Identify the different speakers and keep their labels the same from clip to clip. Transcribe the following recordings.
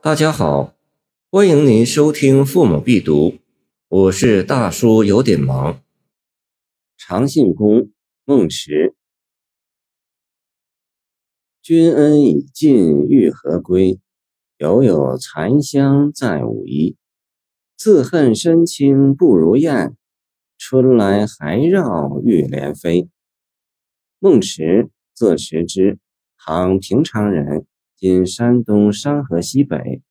Speaker 1: 大家好，欢迎您收听《父母必读》，我是大叔，有点忙。
Speaker 2: 长信宫孟池，君恩已尽欲何归？犹有残香在舞衣。自恨深情不如燕，春来还绕玉帘飞。孟池，字池之，唐平昌人。今山东商河西北，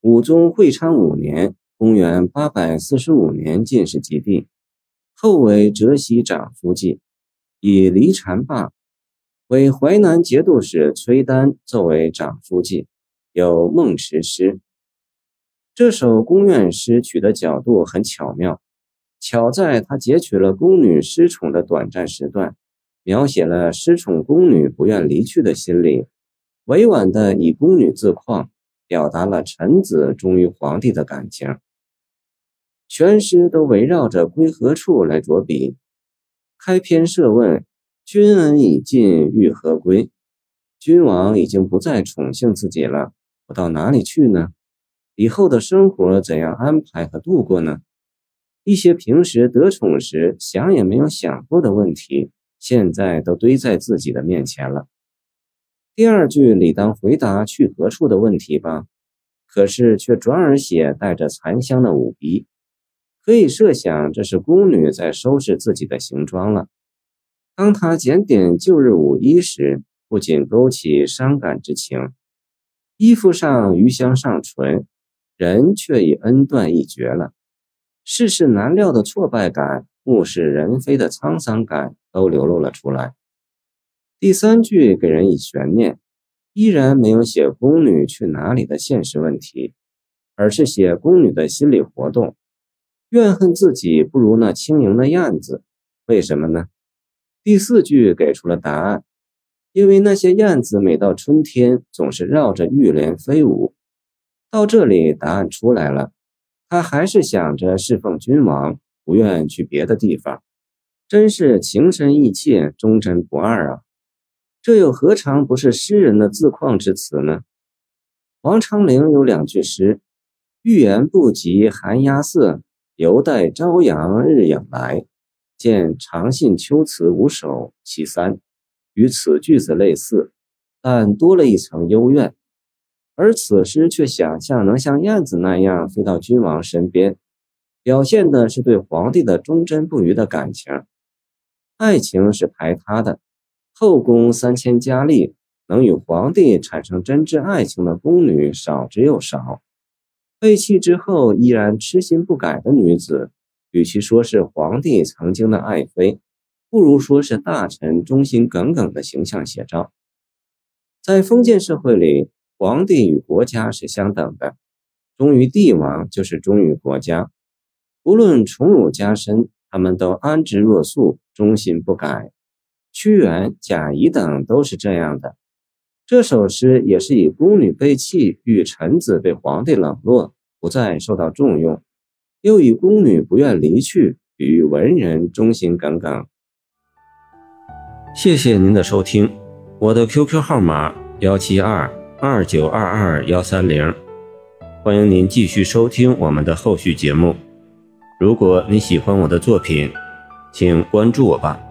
Speaker 2: 武宗会昌五年（公元845年）进士及第，后为浙西长书记，以离禅罢，为淮南节度使崔丹作为长书记，有《孟池诗》。这首宫苑诗取的角度很巧妙，巧在他截取了宫女失宠的短暂时段，描写了失宠宫女不愿离去的心理。委婉地以宫女自况，表达了臣子忠于皇帝的感情。全诗都围绕着归何处来着笔。开篇设问：“君恩已尽，欲何归？”君王已经不再宠幸自己了，我到哪里去呢？以后的生活怎样安排和度过呢？一些平时得宠时想也没有想过的问题，现在都堆在自己的面前了。第二句理当回答去何处的问题吧，可是却转而写带着残香的舞衣，可以设想这是宫女在收拾自己的行装了。当她检点旧日舞衣时，不仅勾起伤感之情，衣服上余香尚存，人却已恩断义绝了，世事难料的挫败感，物是人非的沧桑感都流露了出来。第三句给人以悬念，依然没有写宫女去哪里的现实问题，而是写宫女的心理活动，怨恨自己不如那轻盈的燕子。为什么呢？第四句给出了答案，因为那些燕子每到春天总是绕着玉莲飞舞。到这里，答案出来了，他还是想着侍奉君王，不愿去别的地方，真是情深意切，忠贞不二啊！这又何尝不是诗人的自况之词呢？王昌龄有两句诗：“欲言不及寒鸦色，犹待朝阳日影来。”见《长信秋词五首·其三》，与此句子类似，但多了一层幽怨。而此诗却想象能像燕子那样飞到君王身边，表现的是对皇帝的忠贞不渝的感情。爱情是排他的。后宫三千佳丽，能与皇帝产生真挚爱情的宫女少之又少。被弃之后依然痴心不改的女子，与其说是皇帝曾经的爱妃，不如说是大臣忠心耿耿的形象写照。在封建社会里，皇帝与国家是相等的，忠于帝王就是忠于国家。无论宠辱加深，他们都安之若素，忠心不改。屈原、贾谊等都是这样的。这首诗也是以宫女被弃，与臣子被皇帝冷落，不再受到重用，又以宫女不愿离去，比喻文人忠心耿耿。
Speaker 1: 谢谢您的收听，我的 QQ 号码幺七二二九二二幺三零，欢迎您继续收听我们的后续节目。如果你喜欢我的作品，请关注我吧。